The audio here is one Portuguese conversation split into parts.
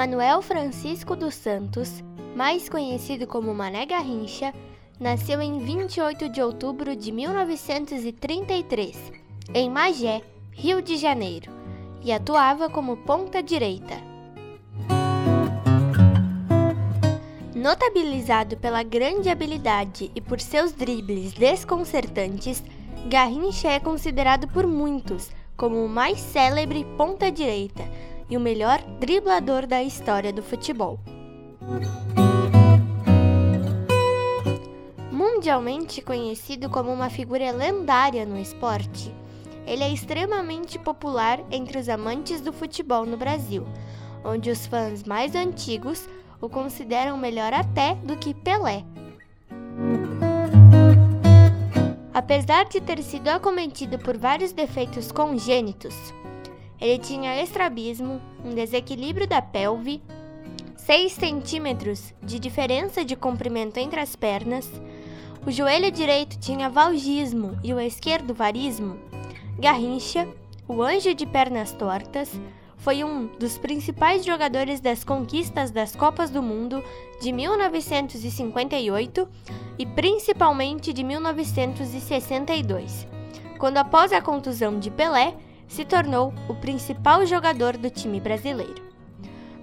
Manuel Francisco dos Santos, mais conhecido como Mané Garrincha, nasceu em 28 de outubro de 1933, em Magé, Rio de Janeiro, e atuava como ponta direita. Notabilizado pela grande habilidade e por seus dribles desconcertantes, Garrincha é considerado por muitos como o mais célebre ponta direita e o melhor driblador da história do futebol. Mundialmente conhecido como uma figura lendária no esporte, ele é extremamente popular entre os amantes do futebol no Brasil, onde os fãs mais antigos o consideram melhor até do que Pelé. Apesar de ter sido acometido por vários defeitos congênitos, ele tinha estrabismo, um desequilíbrio da pelve, 6 centímetros de diferença de comprimento entre as pernas, o joelho direito tinha valgismo e o esquerdo varismo, Garrincha, o anjo de pernas tortas, foi um dos principais jogadores das conquistas das Copas do Mundo de 1958 e principalmente de 1962, quando após a contusão de Pelé, se tornou o principal jogador do time brasileiro.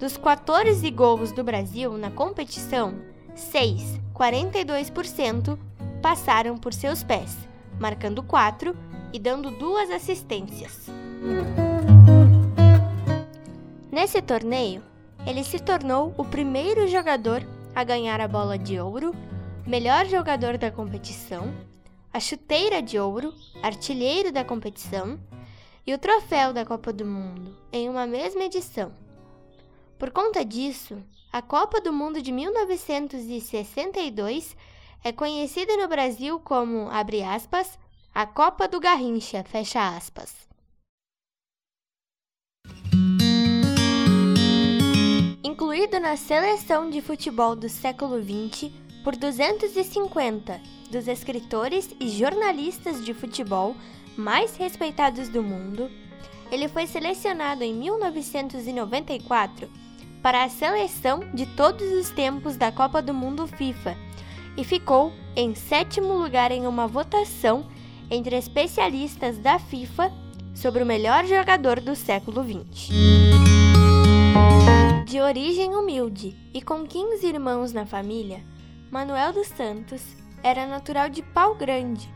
Dos 14 gols do Brasil na competição, 6, 42%, passaram por seus pés, marcando 4 e dando duas assistências. Nesse torneio, ele se tornou o primeiro jogador a ganhar a bola de ouro, melhor jogador da competição, a chuteira de ouro, artilheiro da competição e o troféu da Copa do Mundo em uma mesma edição. Por conta disso, a Copa do Mundo de 1962 é conhecida no Brasil como, abre aspas, a Copa do Garrincha, fecha aspas. Incluído na seleção de futebol do século XX por 250 dos escritores e jornalistas de futebol mais respeitados do mundo, ele foi selecionado em 1994 para a seleção de todos os tempos da Copa do Mundo FIFA e ficou em sétimo lugar em uma votação entre especialistas da FIFA sobre o melhor jogador do século XX. De origem humilde e com 15 irmãos na família, Manuel dos Santos era natural de Pau Grande,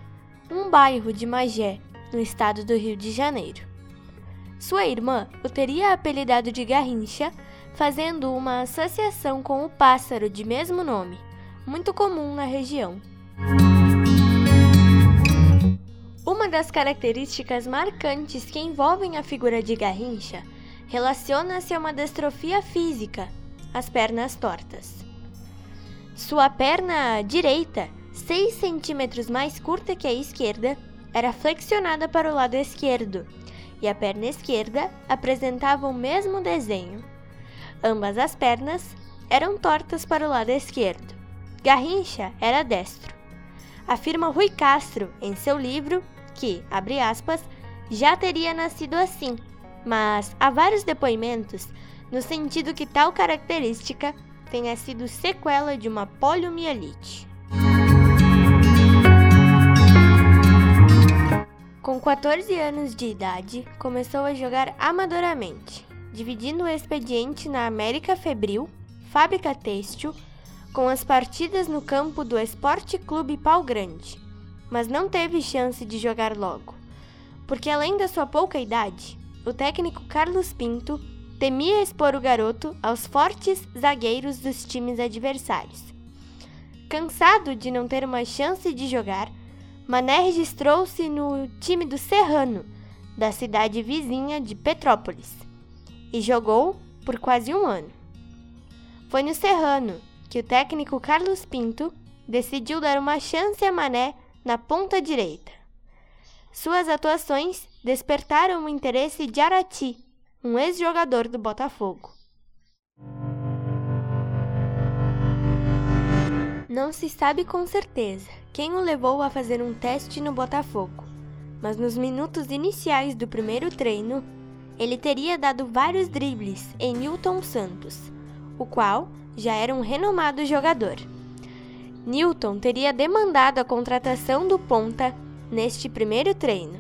um bairro de Magé, no estado do Rio de Janeiro. Sua irmã o teria apelidado de Garrincha, fazendo uma associação com o pássaro de mesmo nome, muito comum na região. Uma das características marcantes que envolvem a figura de Garrincha relaciona-se a uma distrofia física, as pernas tortas. Sua perna direita, 6 centímetros mais curta que a esquerda, era flexionada para o lado esquerdo e a perna esquerda apresentava o mesmo desenho. Ambas as pernas eram tortas para o lado esquerdo. Garrincha era destro. Afirma Rui Castro em seu livro que, abre aspas, já teria nascido assim, mas há vários depoimentos no sentido que tal característica tenha sido sequela de uma poliomielite. Com 14 anos de idade, começou a jogar amadoramente, dividindo o expediente na América Febril, Fábrica Têxtil, com as partidas no campo do Esporte Clube Pau Grande, mas não teve chance de jogar logo, porque além da sua pouca idade, o técnico Carlos Pinto temia expor o garoto aos fortes zagueiros dos times adversários. Cansado de não ter uma chance de jogar, Mané registrou-se no time do Serrano, da cidade vizinha de Petrópolis, e jogou por quase um ano. Foi no Serrano que o técnico Carlos Pinto decidiu dar uma chance a Mané na ponta direita. Suas atuações despertaram o interesse de Arati, um ex-jogador do Botafogo. Não se sabe com certeza quem o levou a fazer um teste no Botafogo, mas nos minutos iniciais do primeiro treino, ele teria dado vários dribles em Newton Santos, o qual já era um renomado jogador. Newton teria demandado a contratação do ponta neste primeiro treino.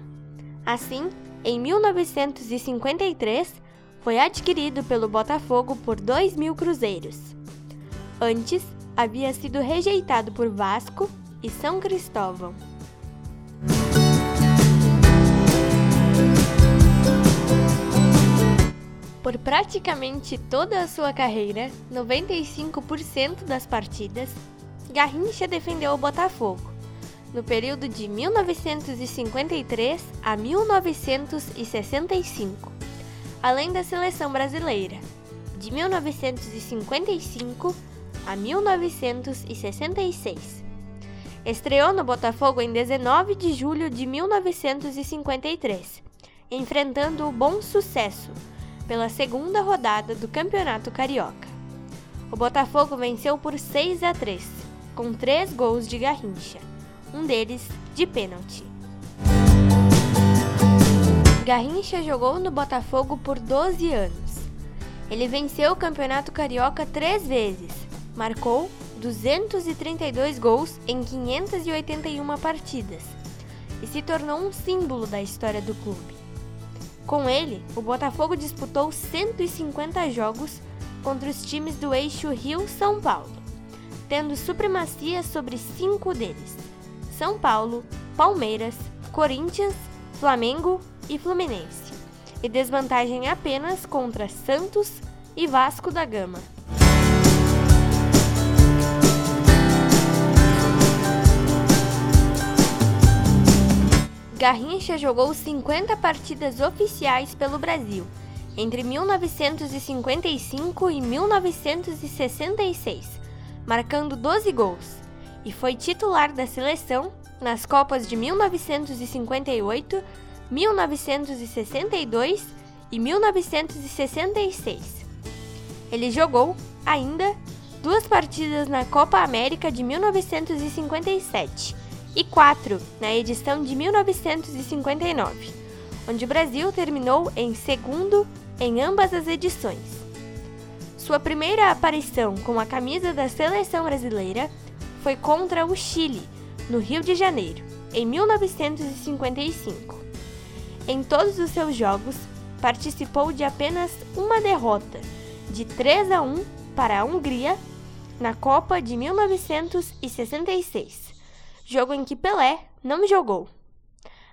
Assim, em 1953, foi adquirido pelo Botafogo por 2 mil cruzeiros. Antes, havia sido rejeitado por Vasco e São Cristóvão. Por praticamente toda a sua carreira, 95% das partidas, Garrincha defendeu o Botafogo, no período de 1953 a 1965, além da seleção brasileira, de 1955 a 1966. Estreou no Botafogo em 19 de julho de 1953, enfrentando o Bom Sucesso pela segunda rodada do Campeonato Carioca. O Botafogo venceu por 6 a 3, com três gols de Garrincha, um deles de pênalti. Garrincha jogou no Botafogo por 12 anos. Ele venceu o Campeonato Carioca três vezes, marcou 232 gols em 581 partidas e se tornou um símbolo da história do clube. Com ele, o Botafogo disputou 150 jogos contra os times do eixo Rio-São Paulo, tendo supremacia sobre cinco deles: São Paulo, Palmeiras, Corinthians, Flamengo e Fluminense, e desvantagem apenas contra Santos e Vasco da Gama. Garrincha jogou 50 partidas oficiais pelo Brasil entre 1955 e 1966, marcando 12 gols, e foi titular da seleção nas Copas de 1958, 1962 e 1966. Ele jogou, ainda, duas partidas na Copa América de 1957 e 4 na edição de 1959, onde o Brasil terminou em segundo em ambas as edições. Sua primeira aparição com a camisa da seleção brasileira foi contra o Chile, no Rio de Janeiro, em 1955. Em todos os seus jogos, participou de apenas uma derrota, de 3 a 1 para a Hungria, na Copa de 1966 jogo em que Pelé não jogou.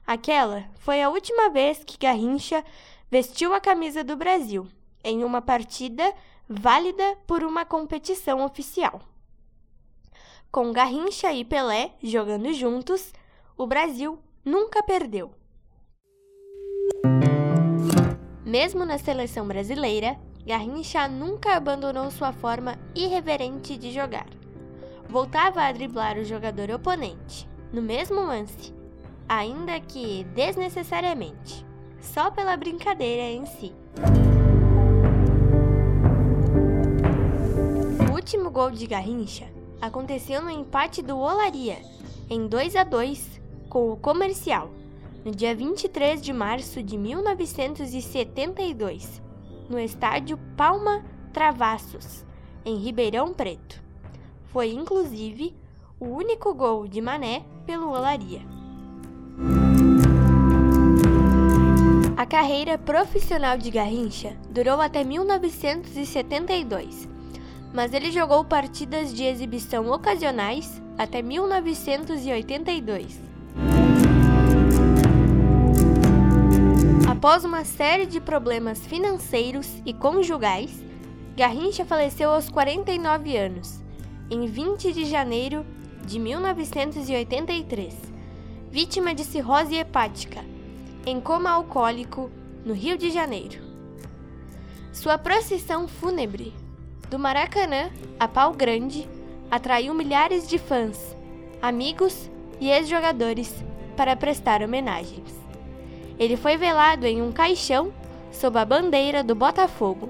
Aquela foi a última vez que Garrincha vestiu a camisa do Brasil em uma partida válida por uma competição oficial. Com Garrincha e Pelé jogando juntos, o Brasil nunca perdeu. Mesmo na seleção brasileira, Garrincha nunca abandonou sua forma irreverente de jogar voltava a driblar o jogador oponente, no mesmo lance, ainda que desnecessariamente, só pela brincadeira em si. O último gol de Garrincha aconteceu no empate do Olaria, em 2 a 2 com o Comercial, no dia 23 de março de 1972, no estádio Palma Travassos, em Ribeirão Preto. Foi inclusive o único gol de Mané pelo Olaria. A carreira profissional de Garrincha durou até 1972, mas ele jogou partidas de exibição ocasionais até 1982. Após uma série de problemas financeiros e conjugais, Garrincha faleceu aos 49 anos em 20 de janeiro de 1983, vítima de cirrose hepática, em coma alcoólico, no Rio de Janeiro. Sua procissão fúnebre, do Maracanã a Pau Grande, atraiu milhares de fãs, amigos e ex-jogadores para prestar homenagens. Ele foi velado em um caixão sob a bandeira do Botafogo.